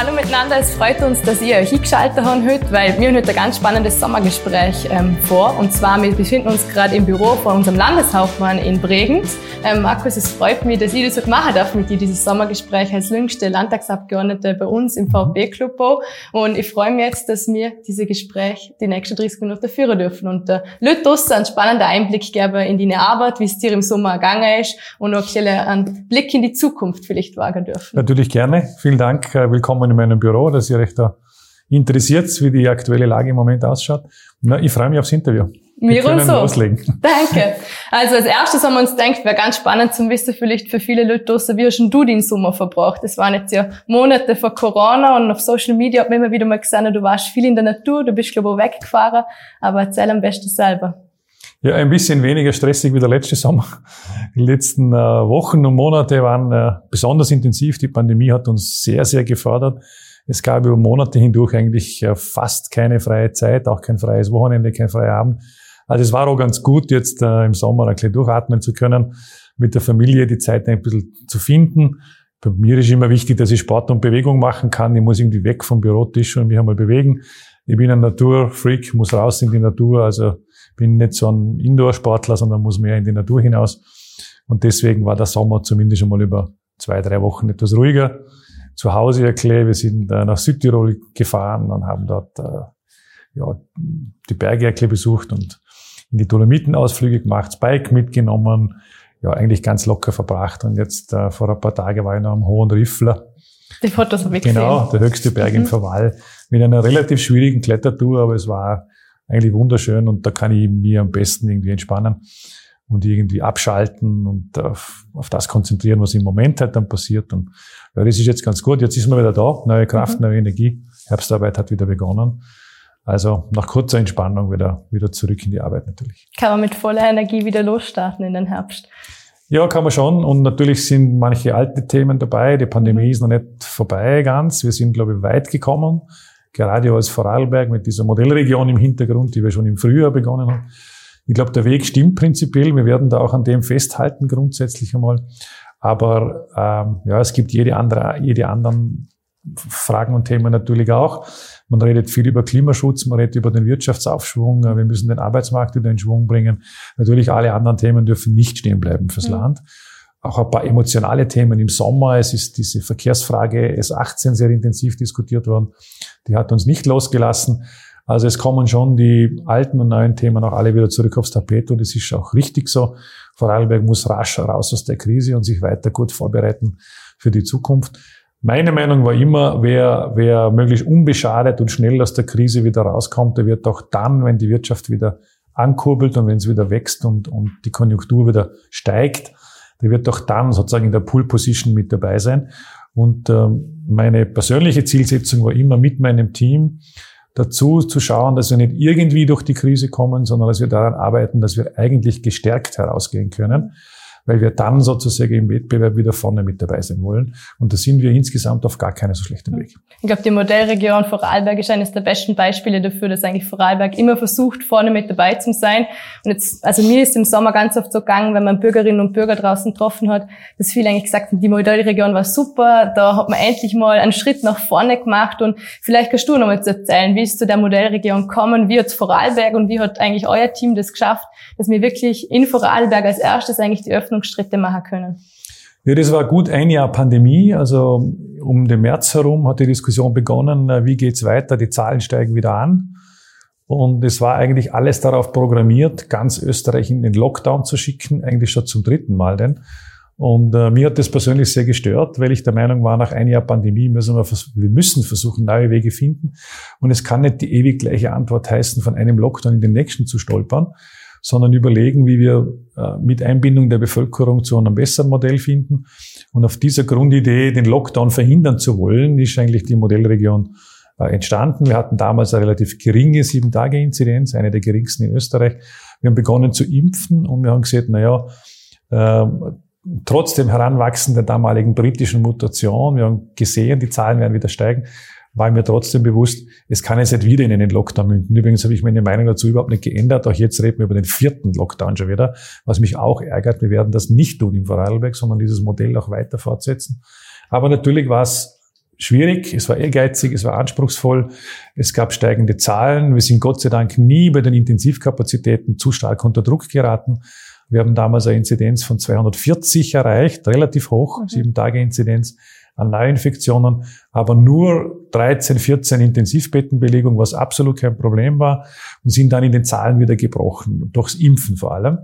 Hallo miteinander, es freut uns, dass ihr euch eingeschaltet habt heute, weil wir haben heute ein ganz spannendes Sommergespräch ähm, vor. Und zwar, wir befinden uns gerade im Büro von unserem Landeshauptmann in Bregenz. Ähm, Markus, es freut mich, dass ich das heute machen darf mit dir, dieses Sommergespräch als jüngste Landtagsabgeordnete bei uns im VfB-Club. Und ich freue mich jetzt, dass wir dieses Gespräch die nächsten 30 Minuten führen dürfen und äh, Leute draussen einen spannenden Einblick geben in deine Arbeit, wie es dir im Sommer gegangen ist und auch einen Blick in die Zukunft vielleicht wagen dürfen. Natürlich gerne. Vielen Dank. Äh, willkommen in meinem Büro, dass ihr euch da interessiert, wie die aktuelle Lage im Moment ausschaut. Na, ich freue mich aufs Interview. Wir können so. loslegen. Danke. Also als erstes haben wir uns gedacht, wäre ganz spannend zu wissen, vielleicht für viele Leute draussen, wie hast du den Sommer verbracht? Das waren jetzt ja Monate vor Corona und auf Social Media hat man immer wieder mal gesehen, du warst viel in der Natur, du bist, glaube ich, auch weggefahren, aber erzähl am besten selber. Ja, ein bisschen weniger stressig wie der letzte Sommer. Die letzten äh, Wochen und Monate waren äh, besonders intensiv. Die Pandemie hat uns sehr, sehr gefordert. Es gab über Monate hindurch eigentlich äh, fast keine freie Zeit, auch kein freies Wochenende, kein freier Abend. Also es war auch ganz gut, jetzt äh, im Sommer ein bisschen durchatmen zu können, mit der Familie die Zeit ein bisschen zu finden. Bei mir ist immer wichtig, dass ich Sport und Bewegung machen kann. Ich muss irgendwie weg vom Bürotisch und mich einmal bewegen. Ich bin ein Naturfreak, muss raus in die Natur. Also bin nicht so ein Indoor-Sportler, sondern muss mehr in die Natur hinaus. Und deswegen war der Sommer zumindest schon mal über zwei, drei Wochen etwas ruhiger. Zu Hause erklärt, wir sind äh, nach Südtirol gefahren und haben dort äh, ja, die Berge erklärt besucht und in die Dolomitenausflüge gemacht, Bike mitgenommen, ja, eigentlich ganz locker verbracht. Und jetzt äh, vor ein paar Tagen war ich noch am Hohen Riffler. Die Fotos habe ich Genau, der höchste Berg mhm. im Verwall. Mit einer relativ schwierigen Klettertour, aber es war eigentlich wunderschön und da kann ich mir am besten irgendwie entspannen und irgendwie abschalten und auf, auf das konzentrieren, was im Moment halt dann passiert. Und ja, das ist jetzt ganz gut. Jetzt ist man wieder da, neue Kraft, mhm. neue Energie. Herbstarbeit hat wieder begonnen. Also nach kurzer Entspannung wieder, wieder zurück in die Arbeit natürlich. Kann man mit voller Energie wieder losstarten in den Herbst? Ja, kann man schon. Und natürlich sind manche alte Themen dabei. Die Pandemie mhm. ist noch nicht vorbei ganz. Wir sind, glaube ich, weit gekommen gerade als Vorarlberg mit dieser Modellregion im Hintergrund, die wir schon im Frühjahr begonnen haben. Ich glaube, der Weg stimmt prinzipiell. Wir werden da auch an dem festhalten grundsätzlich einmal. Aber ähm, ja, es gibt jede andere, jede anderen Fragen und Themen natürlich auch. Man redet viel über Klimaschutz, man redet über den Wirtschaftsaufschwung, wir müssen den Arbeitsmarkt wieder in Schwung bringen. Natürlich alle anderen Themen dürfen nicht stehen bleiben fürs mhm. Land auch ein paar emotionale Themen im Sommer. Es ist diese Verkehrsfrage S18 sehr intensiv diskutiert worden. Die hat uns nicht losgelassen. Also es kommen schon die alten und neuen Themen auch alle wieder zurück aufs Tapet und es ist auch richtig so. Vorarlberg muss rasch raus aus der Krise und sich weiter gut vorbereiten für die Zukunft. Meine Meinung war immer, wer, wer möglichst unbeschadet und schnell aus der Krise wieder rauskommt, der wird auch dann, wenn die Wirtschaft wieder ankurbelt und wenn es wieder wächst und, und die Konjunktur wieder steigt, der wird doch dann sozusagen in der Pool Position mit dabei sein. Und ähm, meine persönliche Zielsetzung war immer mit meinem Team dazu zu schauen, dass wir nicht irgendwie durch die Krise kommen, sondern dass wir daran arbeiten, dass wir eigentlich gestärkt herausgehen können weil wir dann sozusagen im Wettbewerb wieder vorne mit dabei sein wollen. Und da sind wir insgesamt auf gar keinen so schlechten Weg. Ich glaube, die Modellregion Vorarlberg ist eines der besten Beispiele dafür, dass eigentlich Vorarlberg immer versucht, vorne mit dabei zu sein. Und jetzt, also mir ist im Sommer ganz oft so gegangen, wenn man Bürgerinnen und Bürger draußen getroffen hat, dass viele eigentlich gesagt haben, die Modellregion war super, da hat man endlich mal einen Schritt nach vorne gemacht. Und vielleicht kannst du noch mal erzählen, wie ist zu der Modellregion kommen, wie hat Vorarlberg und wie hat eigentlich euer Team das geschafft, dass wir wirklich in Vorarlberg als erstes eigentlich die Öffnung Öffnungsschritte machen können? Ja, das war gut ein Jahr Pandemie. Also um den März herum hat die Diskussion begonnen, wie geht's weiter? Die Zahlen steigen wieder an. Und es war eigentlich alles darauf programmiert, ganz Österreich in den Lockdown zu schicken, eigentlich schon zum dritten Mal denn. Und äh, mir hat das persönlich sehr gestört, weil ich der Meinung war, nach einem Jahr Pandemie müssen wir, wir müssen versuchen, neue Wege finden. Und es kann nicht die ewig gleiche Antwort heißen, von einem Lockdown in den nächsten zu stolpern, sondern überlegen, wie wir äh, mit Einbindung der Bevölkerung zu einem besseren Modell finden. Und auf dieser Grundidee, den Lockdown verhindern zu wollen, ist eigentlich die Modellregion äh, entstanden. Wir hatten damals eine relativ geringe Sieben-Tage-Inzidenz, eine der geringsten in Österreich. Wir haben begonnen zu impfen und wir haben gesagt, na ja, äh, trotz dem Heranwachsen der damaligen britischen Mutation, wir haben gesehen, die Zahlen werden wieder steigen, war mir trotzdem bewusst, es kann jetzt nicht wieder in einen Lockdown münden. Übrigens habe ich meine Meinung dazu überhaupt nicht geändert. Auch jetzt reden wir über den vierten Lockdown schon wieder, was mich auch ärgert. Wir werden das nicht tun im Vorarlberg, sondern dieses Modell auch weiter fortsetzen. Aber natürlich war es schwierig, es war ehrgeizig, es war anspruchsvoll, es gab steigende Zahlen. Wir sind Gott sei Dank nie bei den Intensivkapazitäten zu stark unter Druck geraten. Wir haben damals eine Inzidenz von 240 erreicht, relativ hoch, mhm. sieben Tage Inzidenz an Neuinfektionen, aber nur 13, 14 Intensivbettenbelegung, was absolut kein Problem war, und sind dann in den Zahlen wieder gebrochen, durchs Impfen vor allem.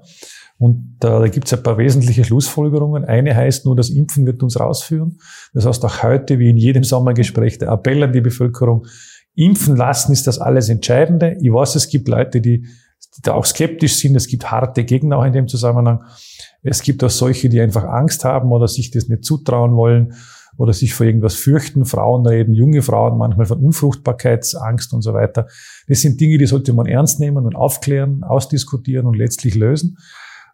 Und äh, da gibt es ein paar wesentliche Schlussfolgerungen. Eine heißt nur, das Impfen wird uns rausführen. Das heißt auch heute, wie in jedem Sommergespräch, der Appell an die Bevölkerung, impfen lassen ist das alles Entscheidende. Ich weiß, es gibt Leute, die da auch skeptisch sind. Es gibt harte Gegner auch in dem Zusammenhang. Es gibt auch solche, die einfach Angst haben oder sich das nicht zutrauen wollen oder sich vor irgendwas fürchten. Frauen reden, junge Frauen manchmal von Unfruchtbarkeitsangst und so weiter. Das sind Dinge, die sollte man ernst nehmen und aufklären, ausdiskutieren und letztlich lösen.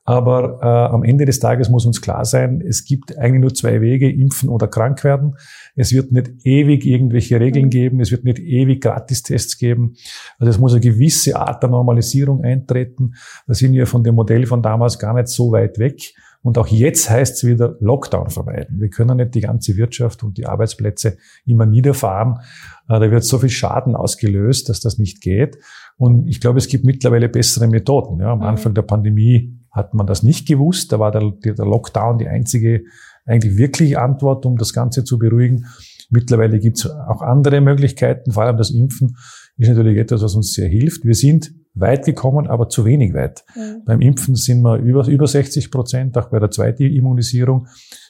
Aber äh, am Ende des Tages muss uns klar sein, es gibt eigentlich nur zwei Wege, impfen oder krank werden. Es wird nicht ewig irgendwelche Regeln mhm. geben, es wird nicht ewig Gratistests geben. Also es muss eine gewisse Art der Normalisierung eintreten. Da sind wir von dem Modell von damals gar nicht so weit weg. Und auch jetzt heißt es wieder Lockdown vermeiden. Wir können nicht die ganze Wirtschaft und die Arbeitsplätze immer niederfahren. Äh, da wird so viel Schaden ausgelöst, dass das nicht geht. Und ich glaube, es gibt mittlerweile bessere Methoden. Ja, am mhm. Anfang der Pandemie hat man das nicht gewusst. Da war der, der Lockdown die einzige eigentlich wirkliche Antwort, um das Ganze zu beruhigen. Mittlerweile gibt es auch andere Möglichkeiten, vor allem das Impfen ist natürlich etwas, was uns sehr hilft. Wir sind weit gekommen, aber zu wenig weit. Mhm. Beim Impfen sind wir über, über 60 Prozent, auch bei der zweiten Immunisierung.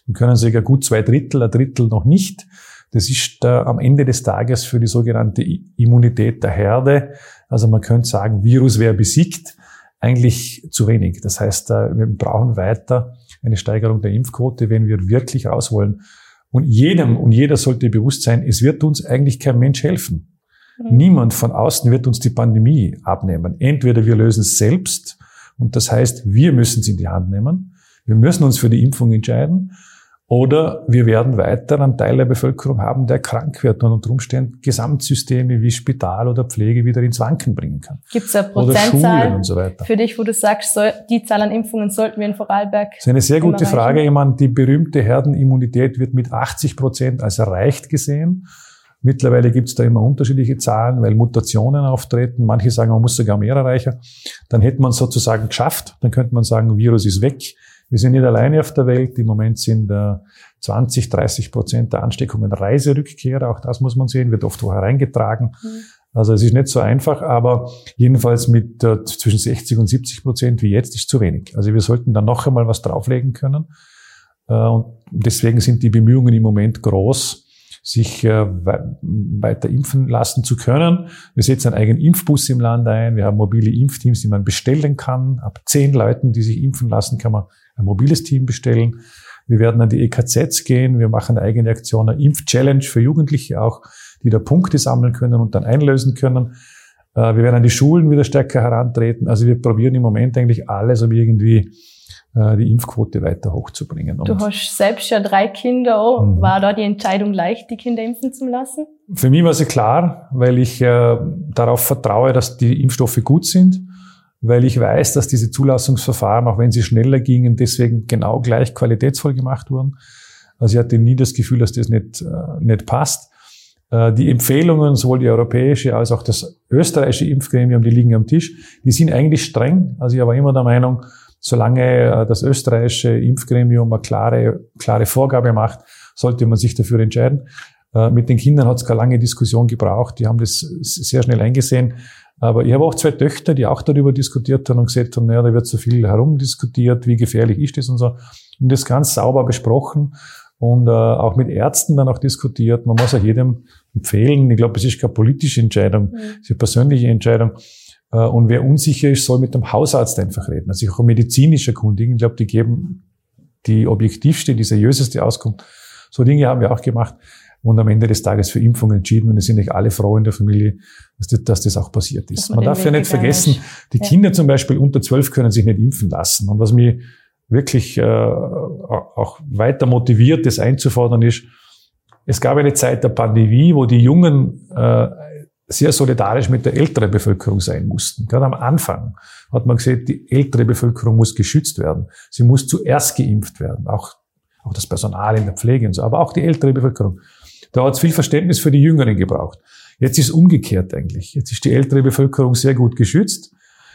Wir können sogar gut zwei Drittel, ein Drittel noch nicht. Das ist äh, am Ende des Tages für die sogenannte Immunität der Herde. Also man könnte sagen, Virus wäre besiegt eigentlich zu wenig. Das heißt, äh, wir brauchen weiter eine Steigerung der Impfquote, wenn wir wirklich raus wollen. Und jedem und jeder sollte bewusst sein, es wird uns eigentlich kein Mensch helfen. Mhm. Niemand von außen wird uns die Pandemie abnehmen. Entweder wir lösen es selbst, und das heißt, wir müssen es in die Hand nehmen. Wir müssen uns für die Impfung entscheiden. Oder wir werden weiter einen Teil der Bevölkerung haben, der krank wird und unter Umständen Gesamtsysteme wie Spital oder Pflege wieder ins Wanken bringen kann. Gibt es eine Prozentzahl so für dich, wo du sagst, so, die Zahl an Impfungen sollten wir in Vorarlberg? Das ist eine sehr gute Frage. Ich meine, die berühmte Herdenimmunität wird mit 80 Prozent als erreicht gesehen. Mittlerweile gibt es da immer unterschiedliche Zahlen, weil Mutationen auftreten. Manche sagen, man muss sogar mehr erreichen. Dann hätte man sozusagen geschafft. Dann könnte man sagen, Virus ist weg. Wir sind nicht alleine auf der Welt. Im Moment sind äh, 20, 30 Prozent der Ansteckungen Reiserückkehrer. Auch das muss man sehen, wird oft wo hereingetragen. Mhm. Also es ist nicht so einfach, aber jedenfalls mit äh, zwischen 60 und 70 Prozent wie jetzt ist zu wenig. Also wir sollten dann noch einmal was drauflegen können. Äh, und deswegen sind die Bemühungen im Moment groß, sich äh, weiter impfen lassen zu können. Wir setzen einen eigenen Impfbus im Land ein. Wir haben mobile Impfteams, die man bestellen kann. Ab zehn Leuten, die sich impfen lassen, kann man ein mobiles Team bestellen. Wir werden an die EKZs gehen. Wir machen eine eigene Aktion, eine Impf-Challenge für Jugendliche auch, die da Punkte sammeln können und dann einlösen können. Äh, wir werden an die Schulen wieder stärker herantreten. Also wir probieren im Moment eigentlich alles, um irgendwie die Impfquote weiter hochzubringen. Du hast selbst ja drei Kinder. Mhm. War da die Entscheidung leicht, die Kinder impfen zu lassen? Für mich war sie klar, weil ich äh, darauf vertraue, dass die Impfstoffe gut sind weil ich weiß, dass diese Zulassungsverfahren, auch wenn sie schneller gingen, deswegen genau gleich qualitätsvoll gemacht wurden. Also ich hatte nie das Gefühl, dass das nicht, äh, nicht passt. Äh, die Empfehlungen, sowohl die europäische als auch das österreichische Impfgremium, die liegen am Tisch, die sind eigentlich streng. Also ich war immer der Meinung, solange äh, das österreichische Impfgremium eine klare, klare Vorgabe macht, sollte man sich dafür entscheiden. Mit den Kindern hat es keine lange Diskussion gebraucht. Die haben das sehr schnell eingesehen. Aber ich habe auch zwei Töchter, die auch darüber diskutiert haben und gesagt haben, naja, da wird so viel herumdiskutiert, wie gefährlich ist das und so. Und das ganz sauber besprochen und äh, auch mit Ärzten dann auch diskutiert. Man muss auch jedem empfehlen. Ich glaube, es ist keine politische Entscheidung, mhm. es ist eine persönliche Entscheidung. Äh, und wer unsicher ist, soll mit dem Hausarzt einfach reden. Also auch medizinisch erkundigen. Ich glaube, die geben die objektivste, die seriöseste Auskunft. So Dinge haben wir auch gemacht und am Ende des Tages für Impfung entschieden. Und es sind nicht alle froh in der Familie, dass das, dass das auch passiert ist. Man, man darf ja nicht vergessen, die ja. Kinder zum Beispiel unter zwölf können sich nicht impfen lassen. Und was mich wirklich äh, auch weiter motiviert, das einzufordern, ist, es gab eine Zeit der Pandemie, wo die Jungen äh, sehr solidarisch mit der älteren Bevölkerung sein mussten. Gerade am Anfang hat man gesagt, die ältere Bevölkerung muss geschützt werden. Sie muss zuerst geimpft werden. Auch, auch das Personal in der Pflege und so, aber auch die ältere Bevölkerung. Da hat es viel Verständnis für die Jüngeren gebraucht. Jetzt ist umgekehrt eigentlich. Jetzt ist die ältere Bevölkerung sehr gut geschützt.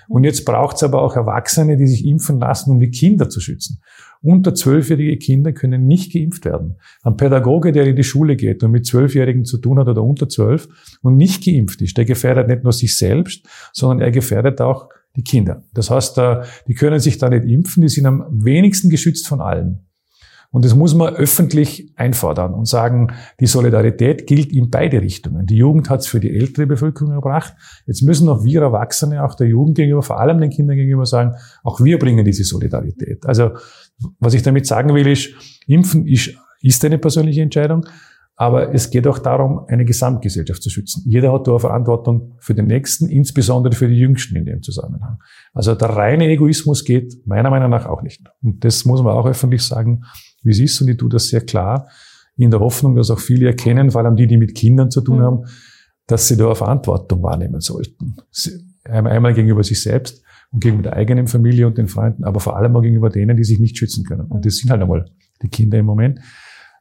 Und jetzt braucht es aber auch Erwachsene, die sich impfen lassen, um die Kinder zu schützen. Unter zwölfjährige Kinder können nicht geimpft werden. Ein Pädagoge, der in die Schule geht und mit Zwölfjährigen zu tun hat oder unter zwölf und nicht geimpft ist, der gefährdet nicht nur sich selbst, sondern er gefährdet auch die Kinder. Das heißt, äh, die können sich da nicht impfen, die sind am wenigsten geschützt von allen. Und das muss man öffentlich einfordern und sagen, die Solidarität gilt in beide Richtungen. Die Jugend hat es für die ältere Bevölkerung gebracht. Jetzt müssen auch wir Erwachsene, auch der Jugend gegenüber, vor allem den Kindern gegenüber sagen, auch wir bringen diese Solidarität. Also was ich damit sagen will, ist, Impfen ist, ist eine persönliche Entscheidung. Aber es geht auch darum, eine Gesamtgesellschaft zu schützen. Jeder hat da eine Verantwortung für den Nächsten, insbesondere für die Jüngsten in dem Zusammenhang. Also der reine Egoismus geht meiner Meinung nach auch nicht. Und das muss man auch öffentlich sagen, wie es ist. Und ich tue das sehr klar in der Hoffnung, dass auch viele erkennen, vor allem die, die mit Kindern zu tun mhm. haben, dass sie da eine Verantwortung wahrnehmen sollten. Einmal gegenüber sich selbst und gegenüber der eigenen Familie und den Freunden, aber vor allem auch gegenüber denen, die sich nicht schützen können. Und das sind halt einmal die Kinder im Moment.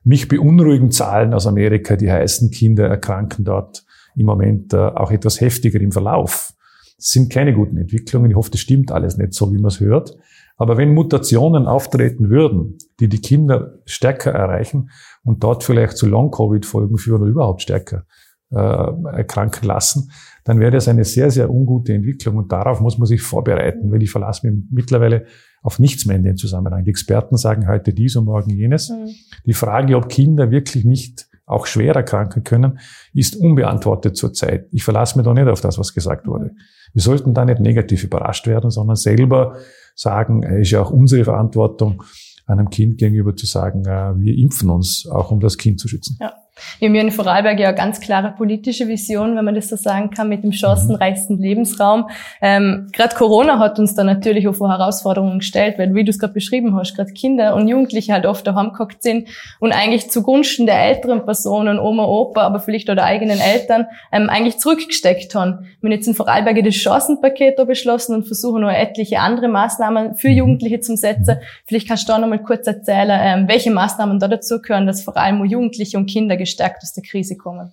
Mich beunruhigen Zahlen aus Amerika, die heißen, Kinder erkranken dort im Moment äh, auch etwas heftiger im Verlauf. Das sind keine guten Entwicklungen. Ich hoffe, das stimmt alles nicht so, wie man es hört. Aber wenn Mutationen auftreten würden, die die Kinder stärker erreichen und dort vielleicht zu Long-Covid-Folgen führen oder überhaupt stärker äh, erkranken lassen, dann wäre das eine sehr, sehr ungute Entwicklung. Und darauf muss man sich vorbereiten, weil ich verlasse mich mittlerweile auf nichts mehr in dem Zusammenhang. Die Experten sagen heute dies und morgen jenes. Mhm. Die Frage, ob Kinder wirklich nicht auch schwer erkranken können, ist unbeantwortet zurzeit. Ich verlasse mich da nicht auf das, was gesagt wurde. Wir sollten da nicht negativ überrascht werden, sondern selber sagen, es ist ja auch unsere Verantwortung, einem Kind gegenüber zu sagen, äh, wir impfen uns, auch um das Kind zu schützen. Ja. Wir haben hier in Vorarlberg ja eine ganz klare politische Vision, wenn man das so sagen kann, mit dem chancenreichsten Lebensraum. Ähm, gerade Corona hat uns da natürlich auch vor Herausforderungen gestellt, weil wie du es gerade beschrieben hast, gerade Kinder und Jugendliche halt oft daheim gehockt sind und eigentlich zugunsten der älteren Personen, Oma, Opa, aber vielleicht auch der eigenen Eltern, ähm, eigentlich zurückgesteckt haben. Wir haben jetzt in Vorarlberg das Chancenpaket da beschlossen und versuchen noch etliche andere Maßnahmen für mhm. Jugendliche zu setzen. Vielleicht kannst du da noch mal kurz erzählen, ähm, welche Maßnahmen da dazu gehören, dass vor allem Jugendliche und Kinder gestärkt aus der Krise kommen?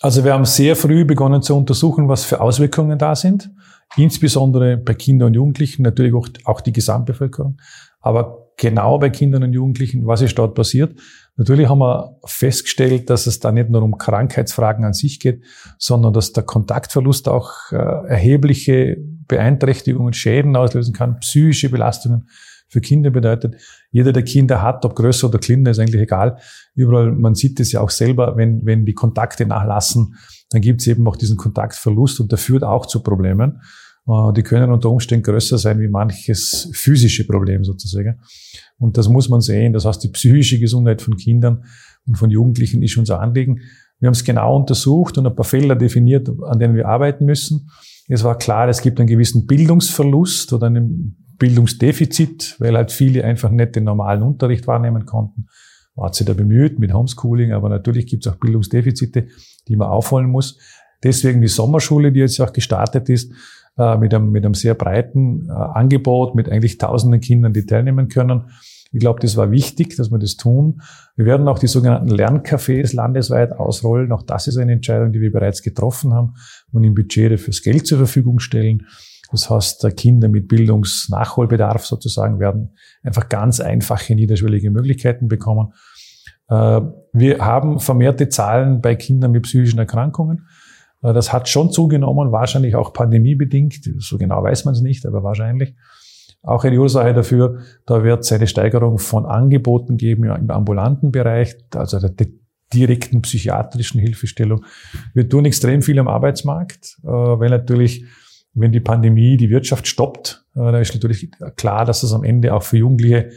Also wir haben sehr früh begonnen zu untersuchen, was für Auswirkungen da sind, insbesondere bei Kindern und Jugendlichen, natürlich auch, auch die Gesamtbevölkerung, aber genau bei Kindern und Jugendlichen, was ist dort passiert. Natürlich haben wir festgestellt, dass es da nicht nur um Krankheitsfragen an sich geht, sondern dass der Kontaktverlust auch äh, erhebliche Beeinträchtigungen, Schäden auslösen kann, psychische Belastungen für Kinder bedeutet. Jeder, der Kinder hat, ob größer oder kleiner, ist eigentlich egal. Überall, man sieht es ja auch selber, wenn, wenn die Kontakte nachlassen, dann gibt es eben auch diesen Kontaktverlust und der führt auch zu Problemen. Äh, die können unter Umständen größer sein wie manches physische Problem sozusagen. Und das muss man sehen. Das heißt, die psychische Gesundheit von Kindern und von Jugendlichen ist unser Anliegen. Wir haben es genau untersucht und ein paar Felder definiert, an denen wir arbeiten müssen. Es war klar, es gibt einen gewissen Bildungsverlust oder einen Bildungsdefizit, weil halt viele einfach nicht den normalen Unterricht wahrnehmen konnten. Man hat sich da bemüht mit Homeschooling, aber natürlich gibt es auch Bildungsdefizite, die man aufholen muss. Deswegen die Sommerschule, die jetzt auch gestartet ist, äh, mit einem, mit einem sehr breiten äh, Angebot, mit eigentlich tausenden Kindern, die teilnehmen können. Ich glaube, das war wichtig, dass wir das tun. Wir werden auch die sogenannten Lerncafés landesweit ausrollen. Auch das ist eine Entscheidung, die wir bereits getroffen haben und im Budget fürs Geld zur Verfügung stellen. Das heißt, Kinder mit Bildungsnachholbedarf sozusagen werden einfach ganz einfache niederschwellige Möglichkeiten bekommen. Äh, wir haben vermehrte Zahlen bei Kindern mit psychischen Erkrankungen. Äh, das hat schon zugenommen, wahrscheinlich auch pandemiebedingt. So genau weiß man es nicht, aber wahrscheinlich. Auch eine Ursache dafür, da wird es eine Steigerung von Angeboten geben im ambulanten Bereich, also der direkten psychiatrischen Hilfestellung. Wir tun extrem viel am Arbeitsmarkt, äh, weil natürlich wenn die Pandemie die Wirtschaft stoppt, äh, dann ist natürlich klar, dass es am Ende auch für Jugendliche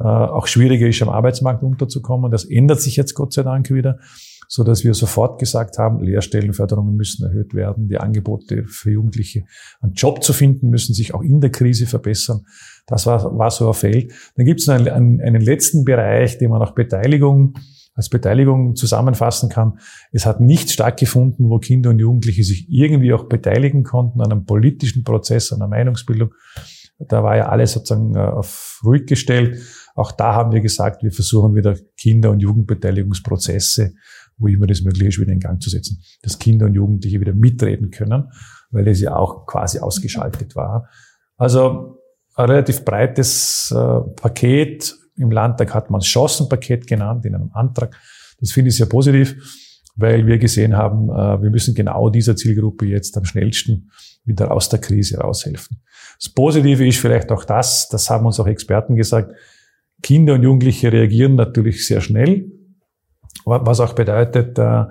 äh, auch schwieriger ist, am Arbeitsmarkt unterzukommen. Das ändert sich jetzt Gott sei Dank wieder, so dass wir sofort gesagt haben, Lehrstellenförderungen müssen erhöht werden, die Angebote für Jugendliche, einen Job zu finden, müssen sich auch in der Krise verbessern. Das war, war so ein Feld. Dann gibt es einen, einen, einen letzten Bereich, den man auch Beteiligung als Beteiligung zusammenfassen kann. Es hat nicht stattgefunden, wo Kinder und Jugendliche sich irgendwie auch beteiligen konnten an einem politischen Prozess, an einer Meinungsbildung. Da war ja alles sozusagen äh, auf ruhig gestellt. Auch da haben wir gesagt, wir versuchen wieder Kinder- und Jugendbeteiligungsprozesse, wo immer das möglich ist, wieder in Gang zu setzen. Dass Kinder und Jugendliche wieder mitreden können, weil es ja auch quasi ausgeschaltet war. Also ein relativ breites äh, Paket. Im Landtag hat man Chancenpaket genannt in einem Antrag. Das finde ich sehr positiv, weil wir gesehen haben, äh, wir müssen genau dieser Zielgruppe jetzt am schnellsten wieder aus der Krise raushelfen. Das Positive ist vielleicht auch das, das haben uns auch Experten gesagt, Kinder und Jugendliche reagieren natürlich sehr schnell, was auch bedeutet, äh,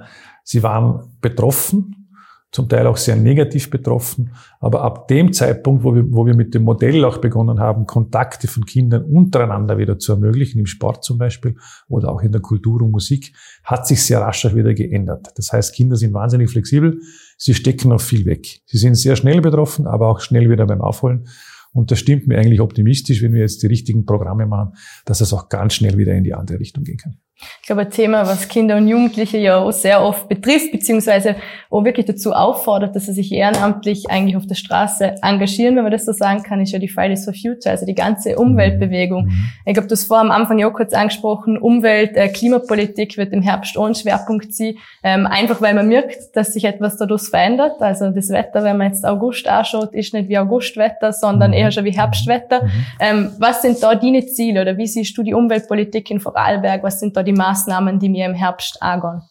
sie waren betroffen, zum Teil auch sehr negativ betroffen. Aber ab dem Zeitpunkt, wo wir, wo wir mit dem Modell auch begonnen haben, Kontakte von Kindern untereinander wieder zu ermöglichen, im Sport zum Beispiel oder auch in der Kultur und Musik, hat sich sehr rasch auch wieder geändert. Das heißt, Kinder sind wahnsinnig flexibel, sie stecken noch viel weg. Sie sind sehr schnell betroffen, aber auch schnell wieder beim Aufholen. Und das stimmt mir eigentlich optimistisch, wenn wir jetzt die richtigen Programme machen, dass es auch ganz schnell wieder in die andere Richtung gehen kann. Ich glaube, ein Thema, was Kinder und Jugendliche ja auch sehr oft betrifft, beziehungsweise auch wirklich dazu auffordert, dass sie sich ehrenamtlich eigentlich auf der Straße engagieren, wenn man das so sagen kann, ist ja die Fridays for Future, also die ganze Umweltbewegung. Mhm. Ich glaube, hast vorher am Anfang ja auch kurz angesprochen, Umwelt, äh, Klimapolitik wird im Herbst auch ein Schwerpunkt sein, ähm, einfach weil man merkt, dass sich etwas dadurch verändert. Also das Wetter, wenn man jetzt August anschaut, ist nicht wie Augustwetter, sondern mhm. eher schon wie Herbstwetter. Mhm. Ähm, was sind da deine Ziele oder wie siehst du die Umweltpolitik in Vorarlberg? Was sind da die Maßnahmen, die wir im Herbst angehen?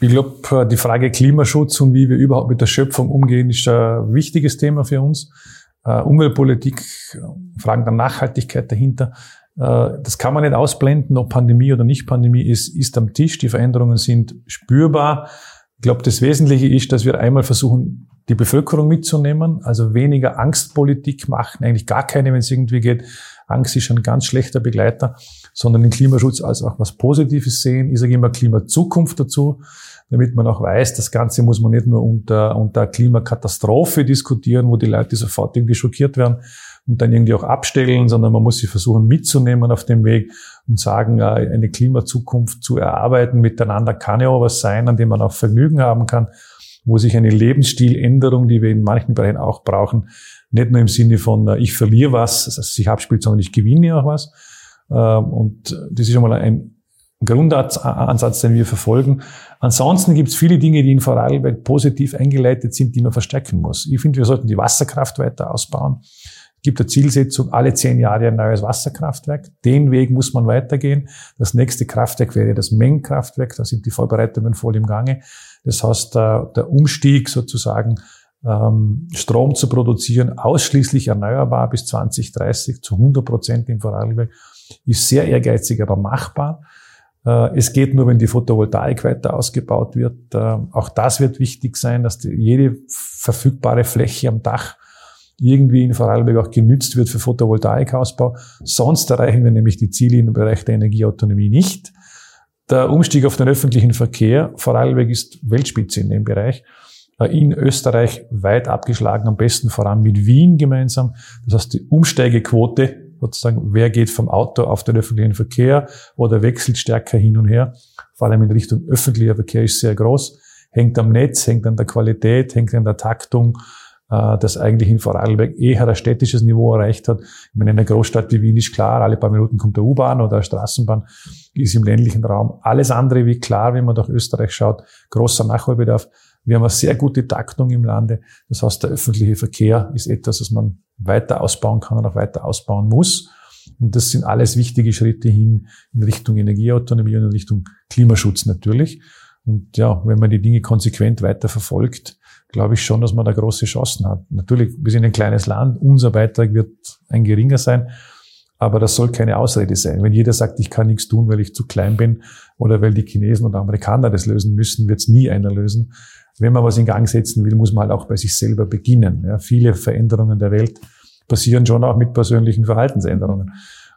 Ich glaube, die Frage Klimaschutz und wie wir überhaupt mit der Schöpfung umgehen, ist ein wichtiges Thema für uns. Äh, Umweltpolitik, Fragen der Nachhaltigkeit dahinter. Äh, das kann man nicht ausblenden, ob Pandemie oder nicht Pandemie ist, ist am Tisch. Die Veränderungen sind spürbar. Ich glaube, das Wesentliche ist, dass wir einmal versuchen, die Bevölkerung mitzunehmen, also weniger Angstpolitik machen, eigentlich gar keine, wenn es irgendwie geht. Angst ist ein ganz schlechter Begleiter sondern den Klimaschutz als auch was Positives sehen. Ich sage immer Klimazukunft dazu, damit man auch weiß, das Ganze muss man nicht nur unter, unter Klimakatastrophe diskutieren, wo die Leute sofort irgendwie schockiert werden und dann irgendwie auch abstellen, sondern man muss sie versuchen mitzunehmen auf dem Weg und sagen, äh, eine Klimazukunft zu erarbeiten miteinander kann ja auch was sein, an dem man auch Vergnügen haben kann, wo sich eine Lebensstiländerung, die wir in manchen Bereichen auch brauchen, nicht nur im Sinne von äh, ich verliere was, das heißt, sich abspielt, sondern ich gewinne auch was, und das ist schon mal ein Grundansatz, den wir verfolgen. Ansonsten gibt es viele Dinge, die in Vorarlberg positiv eingeleitet sind, die man verstärken muss. Ich finde, wir sollten die Wasserkraft weiter ausbauen. Es gibt eine Zielsetzung, alle zehn Jahre ein neues Wasserkraftwerk. Den Weg muss man weitergehen. Das nächste Kraftwerk wäre das Mengenkraftwerk. Da sind die Vorbereitungen voll im Gange. Das heißt, der, der Umstieg sozusagen, ähm, Strom zu produzieren, ausschließlich erneuerbar bis 2030 zu 100 Prozent im Vorarlberg ist sehr ehrgeizig, aber machbar. Äh, es geht nur, wenn die Photovoltaik weiter ausgebaut wird. Äh, auch das wird wichtig sein, dass jede verfügbare Fläche am Dach irgendwie in Vorarlberg auch genützt wird für Photovoltaikausbau. Sonst erreichen wir nämlich die Ziele im Bereich der Energieautonomie nicht. Der Umstieg auf den öffentlichen Verkehr, Vorarlberg ist Weltspitze in dem Bereich. Äh, in Österreich weit abgeschlagen, am besten voran mit Wien gemeinsam. Das heißt, die Umsteigequote sozusagen, wer geht vom Auto auf den öffentlichen Verkehr oder wechselt stärker hin und her. Vor allem in Richtung öffentlicher Verkehr ist sehr groß. Hängt am Netz, hängt an der Qualität, hängt an der Taktung, äh, das eigentlich in Vorarlberg eher ein städtisches Niveau erreicht hat. Ich meine, in einer Großstadt wie Wien ist klar, alle paar Minuten kommt der U-Bahn oder eine Straßenbahn, ist im ländlichen Raum. Alles andere wie klar, wenn man durch Österreich schaut, großer Nachholbedarf. Wir haben eine sehr gute Taktung im Lande. Das heißt, der öffentliche Verkehr ist etwas, was man weiter ausbauen kann und auch weiter ausbauen muss. Und das sind alles wichtige Schritte hin in Richtung Energieautonomie und in Richtung Klimaschutz natürlich. Und ja, wenn man die Dinge konsequent weiter verfolgt, glaube ich schon, dass man da große Chancen hat. Natürlich, wir sind ein kleines Land, unser Beitrag wird ein geringer sein, aber das soll keine Ausrede sein. Wenn jeder sagt, ich kann nichts tun, weil ich zu klein bin oder weil die Chinesen oder Amerikaner das lösen müssen, wird es nie einer lösen wenn man was in Gang setzen will, muss man halt auch bei sich selber beginnen. Ja, viele Veränderungen der Welt passieren schon auch mit persönlichen Verhaltensänderungen.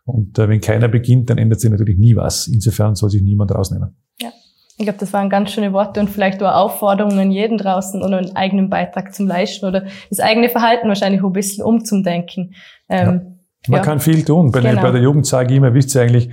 Und äh, wenn keiner beginnt, dann ändert sich natürlich nie was. Insofern soll sich niemand rausnehmen. Ja. Ich glaube, das waren ganz schöne Worte und vielleicht auch Aufforderungen an jeden draußen oder einen eigenen Beitrag zum Leisten oder das eigene Verhalten wahrscheinlich ein bisschen umzudenken. Ähm, ja. Man ja. kann viel tun. Bei, genau. bei der Jugend sage ich immer, wisst ihr eigentlich,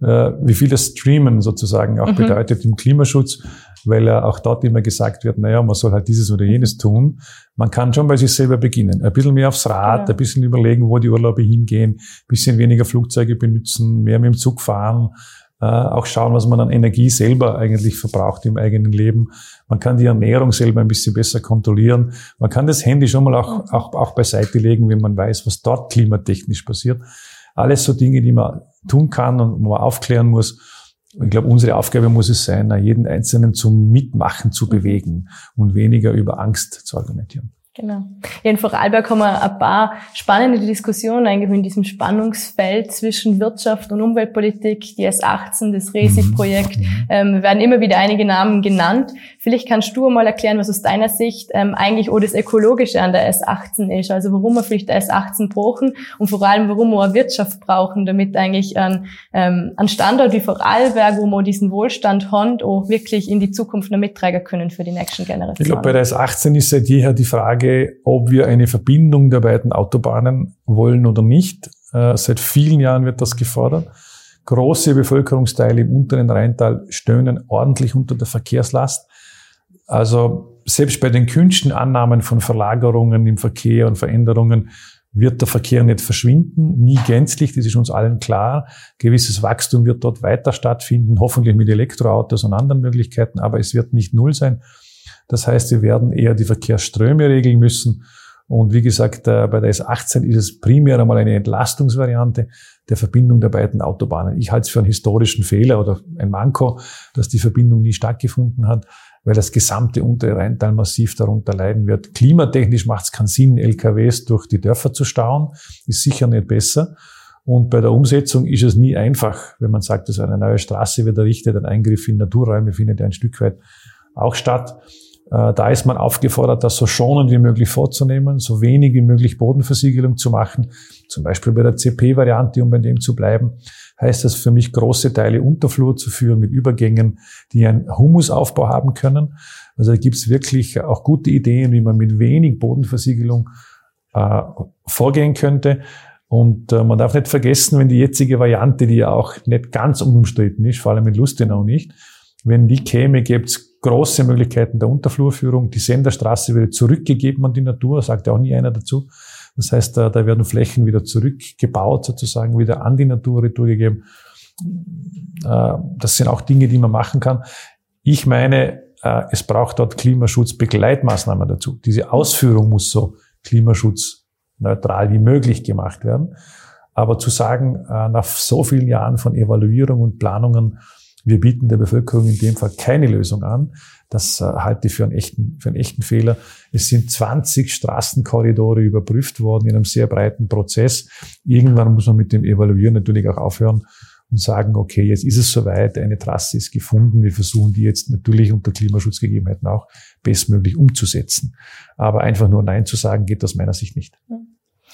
wie viel das Streamen sozusagen auch mhm. bedeutet im Klimaschutz, weil ja auch dort immer gesagt wird, naja, man soll halt dieses oder jenes tun. Man kann schon bei sich selber beginnen. Ein bisschen mehr aufs Rad, ja. ein bisschen überlegen, wo die Urlaube hingehen, ein bisschen weniger Flugzeuge benutzen, mehr mit dem Zug fahren, äh, auch schauen, was man an Energie selber eigentlich verbraucht im eigenen Leben. Man kann die Ernährung selber ein bisschen besser kontrollieren. Man kann das Handy schon mal auch, auch, auch beiseite legen, wenn man weiß, was dort klimatechnisch passiert. Alles so Dinge, die man tun kann und wo man aufklären muss. Ich glaube, unsere Aufgabe muss es sein, jeden Einzelnen zum Mitmachen zu bewegen und weniger über Angst zu argumentieren. Genau. Ja, in Vorarlberg haben wir ein paar spannende Diskussionen eigentlich in diesem Spannungsfeld zwischen Wirtschaft und Umweltpolitik, die S18, das RESIF-Projekt. Mhm. Ähm, werden immer wieder einige Namen genannt. Vielleicht kannst du mal erklären, was aus deiner Sicht ähm, eigentlich auch das Ökologische an der S18 ist. Also warum wir vielleicht der S18 brauchen und vor allem, warum wir eine Wirtschaft brauchen, damit eigentlich ein, ähm, ein Standort wie Vorarlberg, wo wir diesen Wohlstand haben, auch wirklich in die Zukunft noch mittragen können für die nächsten Generationen. Ich glaube, bei der S18 ist seit jeher die Frage, Frage, ob wir eine Verbindung der beiden Autobahnen wollen oder nicht. Äh, seit vielen Jahren wird das gefordert. Große Bevölkerungsteile im unteren Rheintal stöhnen ordentlich unter der Verkehrslast. Also selbst bei den kühnsten Annahmen von Verlagerungen im Verkehr und Veränderungen wird der Verkehr nicht verschwinden, nie gänzlich, das ist uns allen klar. Gewisses Wachstum wird dort weiter stattfinden, hoffentlich mit Elektroautos und anderen Möglichkeiten, aber es wird nicht null sein. Das heißt, wir werden eher die Verkehrsströme regeln müssen. Und wie gesagt, äh, bei der S18 ist es primär einmal eine Entlastungsvariante der Verbindung der beiden Autobahnen. Ich halte es für einen historischen Fehler oder ein Manko, dass die Verbindung nie stattgefunden hat, weil das gesamte untere Rheintal massiv darunter leiden wird. Klimatechnisch macht es keinen Sinn, LKWs durch die Dörfer zu stauen, ist sicher nicht besser. Und bei der Umsetzung ist es nie einfach, wenn man sagt, dass eine neue Straße wird errichtet, ein Eingriff in Naturräume findet ein Stück weit auch statt. Äh, da ist man aufgefordert, das so schonend wie möglich vorzunehmen, so wenig wie möglich Bodenversiegelung zu machen. Zum Beispiel bei der CP-Variante, um bei dem zu bleiben, heißt das für mich, große Teile Unterflur zu führen mit Übergängen, die einen Humusaufbau haben können. Also da gibt es wirklich auch gute Ideen, wie man mit wenig Bodenversiegelung äh, vorgehen könnte. Und äh, man darf nicht vergessen, wenn die jetzige Variante, die ja auch nicht ganz unumstritten ist, vor allem in Lustenau nicht, wenn die käme, gäbe es große Möglichkeiten der Unterflurführung. Die Senderstraße wird zurückgegeben an die Natur, sagt ja auch nie einer dazu. Das heißt, da, da werden Flächen wieder zurückgebaut, sozusagen wieder an die Natur retourgegeben. Äh, das sind auch Dinge, die man machen kann. Ich meine, äh, es braucht dort Klimaschutzbegleitmaßnahmen dazu. Diese Ausführung muss so klimaschutzneutral wie möglich gemacht werden. Aber zu sagen, äh, nach so vielen Jahren von Evaluierung und Planungen, wir bieten der Bevölkerung in dem Fall keine Lösung an. Das äh, halte ich für einen, echten, für einen echten Fehler. Es sind 20 Straßenkorridore überprüft worden in einem sehr breiten Prozess. Irgendwann muss man mit dem Evaluieren natürlich auch aufhören und sagen, okay, jetzt ist es soweit, eine Trasse ist gefunden. Wir versuchen die jetzt natürlich unter Klimaschutzgegebenheiten auch bestmöglich umzusetzen. Aber einfach nur Nein zu sagen, geht aus meiner Sicht nicht.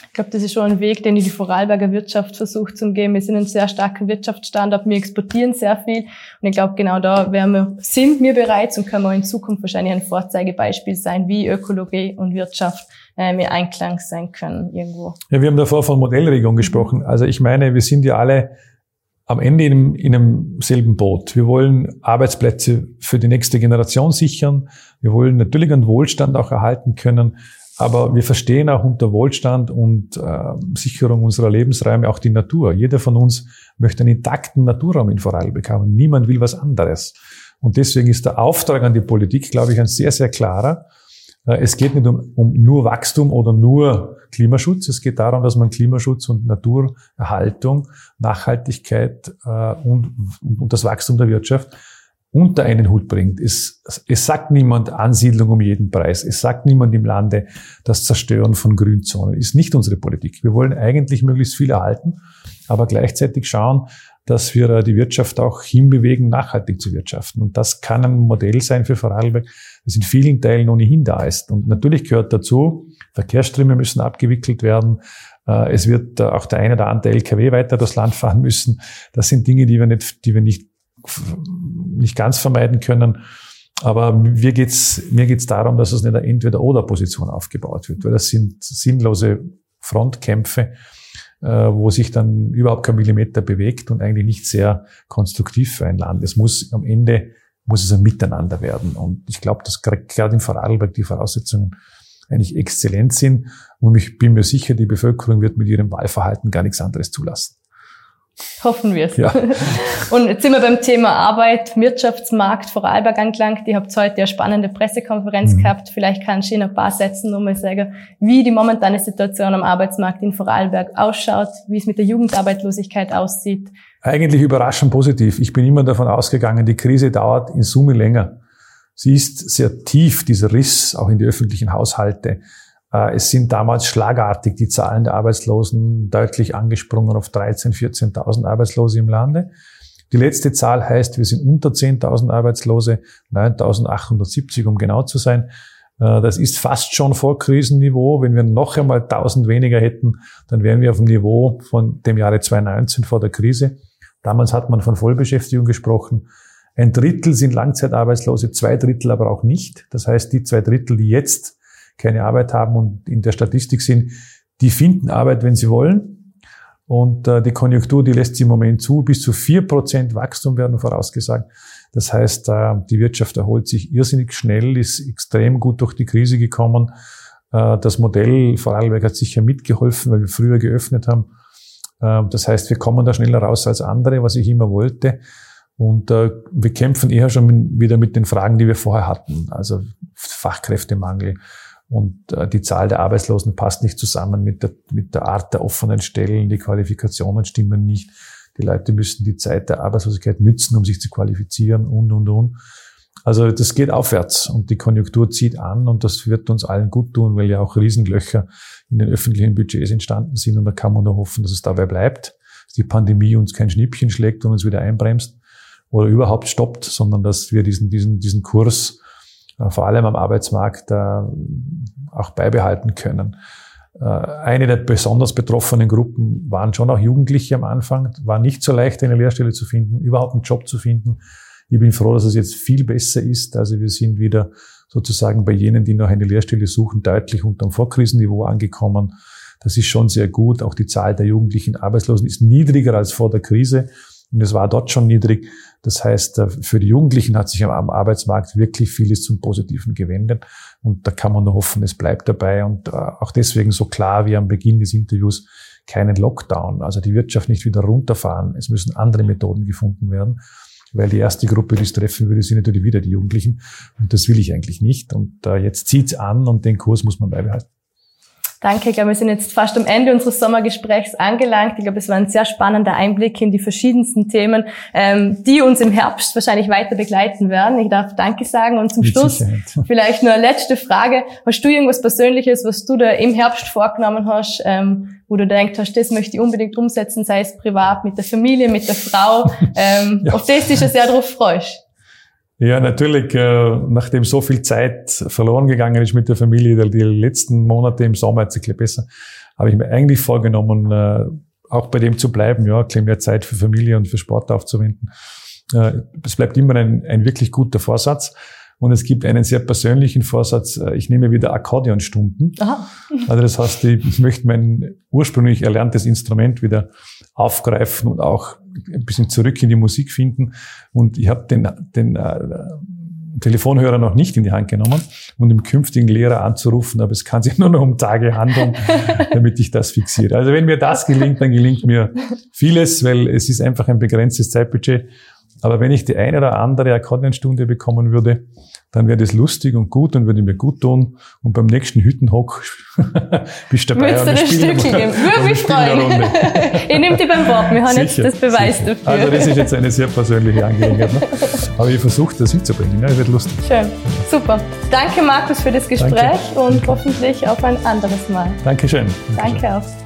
Ich glaube, das ist schon ein Weg, den die Vorarlberger Wirtschaft versucht zu gehen. Wir sind ein sehr starker Wirtschaftsstandort, wir exportieren sehr viel. Und ich glaube, genau da wären wir, sind wir bereits und können wir in Zukunft wahrscheinlich ein Vorzeigebeispiel sein, wie Ökologie und Wirtschaft äh, im Einklang sein können irgendwo. Ja, wir haben davor von Modellregion gesprochen. Also ich meine, wir sind ja alle am Ende in einem, in einem selben Boot. Wir wollen Arbeitsplätze für die nächste Generation sichern. Wir wollen natürlich einen Wohlstand auch erhalten können. Aber wir verstehen auch unter Wohlstand und äh, Sicherung unserer Lebensräume auch die Natur. Jeder von uns möchte einen intakten Naturraum in Vorarlberg haben. Niemand will was anderes. Und deswegen ist der Auftrag an die Politik, glaube ich, ein sehr, sehr klarer. Äh, es geht nicht um, um nur Wachstum oder nur Klimaschutz. Es geht darum, dass man Klimaschutz und Naturerhaltung, Nachhaltigkeit äh, und, und das Wachstum der Wirtschaft unter einen Hut bringt. Es, es sagt niemand Ansiedlung um jeden Preis. Es sagt niemand im Lande das Zerstören von Grünzonen. Ist nicht unsere Politik. Wir wollen eigentlich möglichst viel erhalten, aber gleichzeitig schauen, dass wir die Wirtschaft auch hinbewegen, nachhaltig zu wirtschaften. Und das kann ein Modell sein für Vorarlberg, das in vielen Teilen ohnehin da ist. Und natürlich gehört dazu, Verkehrsströme müssen abgewickelt werden. Äh, es wird auch der eine oder andere LKW weiter durchs Land fahren müssen. Das sind Dinge, die wir nicht, die wir nicht nicht ganz vermeiden können. Aber mir geht's, mir geht's darum, dass es nicht eine Entweder-Oder-Position aufgebaut wird, weil das sind sinnlose Frontkämpfe. äh, wo sich dann überhaupt kein Millimeter bewegt und eigentlich nicht sehr konstruktiv für ein Land. Es muss am Ende muss es ein Miteinander werden. Und ich glaube, dass gerade in Vorarlberg die Voraussetzungen eigentlich exzellent sind. Und ich bin mir sicher, die Bevölkerung wird mit ihrem Wahlverhalten gar nichts anderes zulassen. Hoffen wir es. Ja. Und jetzt sind wir beim Thema Arbeit, Wirtschaftsmarkt, Vorarlberg angelangt. Ihr habt heute eine spannende Pressekonferenz mhm. gehabt. Vielleicht kannst du in ein paar Sätzen nochmal sagen, wie die momentane Situation am Arbeitsmarkt in Vorarlberg ausschaut, wie es mit der Jugendarbeitslosigkeit aussieht. Eigentlich überraschend positiv. Ich bin immer davon ausgegangen, die Krise dauert in Summe länger. Sie ist sehr tief, dieser Riss, auch in die öffentlichen Haushalte. Äh, es sind damals schlagartig die Zahlen der Arbeitslosen deutlich angesprungen auf 13.000, 14.000 Arbeitslose im Lande. Die letzte Zahl heißt, wir sind unter 10.000 Arbeitslose, 9.870, um genau zu sein. Äh, das ist fast schon vor Krisenniveau. Wenn wir noch einmal 1000 weniger hätten, dann wären wir auf dem Niveau von dem Jahre 2019 vor der Krise. Damals hat man von Vollbeschäftigung gesprochen. Ein Drittel sind Langzeitarbeitslose, zwei Drittel aber auch nicht. Das heißt, die zwei Drittel, die jetzt keine Arbeit haben und in der Statistik sind, die finden Arbeit, wenn sie wollen. Und äh, die Konjunktur, die lässt sie im Moment zu. Bis zu vier Prozent Wachstum werden vorausgesagt. Das heißt, äh, die Wirtschaft erholt sich irrsinnig schnell, ist extrem gut durch die Krise gekommen. Äh, das Modell Vorarlberg hat sicher mitgeholfen, weil wir früher geöffnet haben. Äh, das heißt, wir kommen da schneller raus als andere, was ich immer wollte. Und äh, wir kämpfen eher schon wieder mit den Fragen, die wir vorher hatten. Also Fachkräftemangel, und äh, die Zahl der Arbeitslosen passt nicht zusammen mit der, mit der Art der offenen Stellen. Die Qualifikationen stimmen nicht. Die Leute müssen die Zeit der Arbeitslosigkeit nützen, um sich zu qualifizieren und, und, und. Also das geht aufwärts und die Konjunktur zieht an und das wird uns allen gut tun, weil ja auch Riesenlöcher in den öffentlichen Budgets entstanden sind und da kann man nur hoffen, dass es dabei bleibt, dass die Pandemie uns kein Schnippchen schlägt und uns wieder einbremst oder überhaupt stoppt, sondern dass wir diesen, diesen, diesen Kurs vor allem am Arbeitsmarkt äh, auch beibehalten können. Äh, eine der besonders betroffenen Gruppen waren schon auch Jugendliche am Anfang. War nicht so leicht, eine Lehrstelle zu finden, überhaupt einen Job zu finden. Ich bin froh, dass es jetzt viel besser ist. Also wir sind wieder sozusagen bei jenen, die noch eine Lehrstelle suchen, deutlich unter dem Vorkrisenniveau angekommen. Das ist schon sehr gut. Auch die Zahl der jugendlichen Arbeitslosen ist niedriger als vor der Krise. Und es war dort schon niedrig. Das heißt, äh, für die Jugendlichen hat sich am Arbeitsmarkt wirklich vieles zum Positiven gewendet. Und da kann man nur hoffen, es bleibt dabei. Und äh, auch deswegen so klar wie am Beginn des Interviews keinen Lockdown, also die Wirtschaft nicht wieder runterfahren. Es müssen andere Methoden gefunden werden. Weil die erste Gruppe, die es treffen würde, sind natürlich wieder die Jugendlichen. Und das will ich eigentlich nicht. Und äh, jetzt zieht's an und den Kurs muss man beibehalten. Danke, ich glaube, wir sind jetzt fast am Ende unseres Sommergesprächs angelangt. Ich glaube, es war ein sehr spannender Einblick in die verschiedensten Themen, ähm, die uns im Herbst wahrscheinlich weiter begleiten werden. Ich darf Danke sagen und zum Mit Schluss Sicherheit. vielleicht nur eine letzte Frage. Hast du irgendwas Persönliches, was du da im Herbst vorgenommen hast, ähm, wo du denkst hast, das möchte ich unbedingt umsetzen, sei es privat, mit der Familie, mit der Frau, ähm, ja. auf das dich schon sehr drauf freust? Ja, natürlich, äh, nachdem so viel Zeit verloren gegangen ist mit der Familie, die letzten Monate im Sommer jetzt ein bisschen besser, habe ich mir eigentlich vorgenommen, äh, auch bei dem zu bleiben, ja, ein bisschen mehr Zeit für Familie und für Sport aufzuwenden. Äh, es bleibt immer ein, ein wirklich guter Vorsatz. Und es gibt einen sehr persönlichen Vorsatz, ich nehme wieder Akkordeonstunden. Aha. Also das heißt, ich möchte mein ursprünglich erlerntes Instrument wieder aufgreifen und auch ein bisschen zurück in die Musik finden. Und ich habe den, den äh, Telefonhörer noch nicht in die Hand genommen und dem künftigen Lehrer anzurufen, aber es kann sich nur noch um Tage handeln, damit ich das fixiere. Also wenn mir das gelingt, dann gelingt mir vieles, weil es ist einfach ein begrenztes Zeitbudget. Aber wenn ich die eine oder andere Akkordeonstunde bekommen würde, dann wäre das lustig und gut und würde mir gut tun. Und beim nächsten Hüttenhock bist du dabei Würdest du das Stück geben? Würde mich freuen. ich nehme dich beim Wort. Wir haben sicher, jetzt das Beweis sicher. dafür. Also das ist jetzt eine sehr persönliche Angelegenheit. Ne? Aber ich versuche das hinzubringen. Ne? Wird lustig. Schön. Super. Danke, Markus, für das Gespräch Danke. und hoffentlich auf ein anderes Mal. Dankeschön. Danke, Danke auch.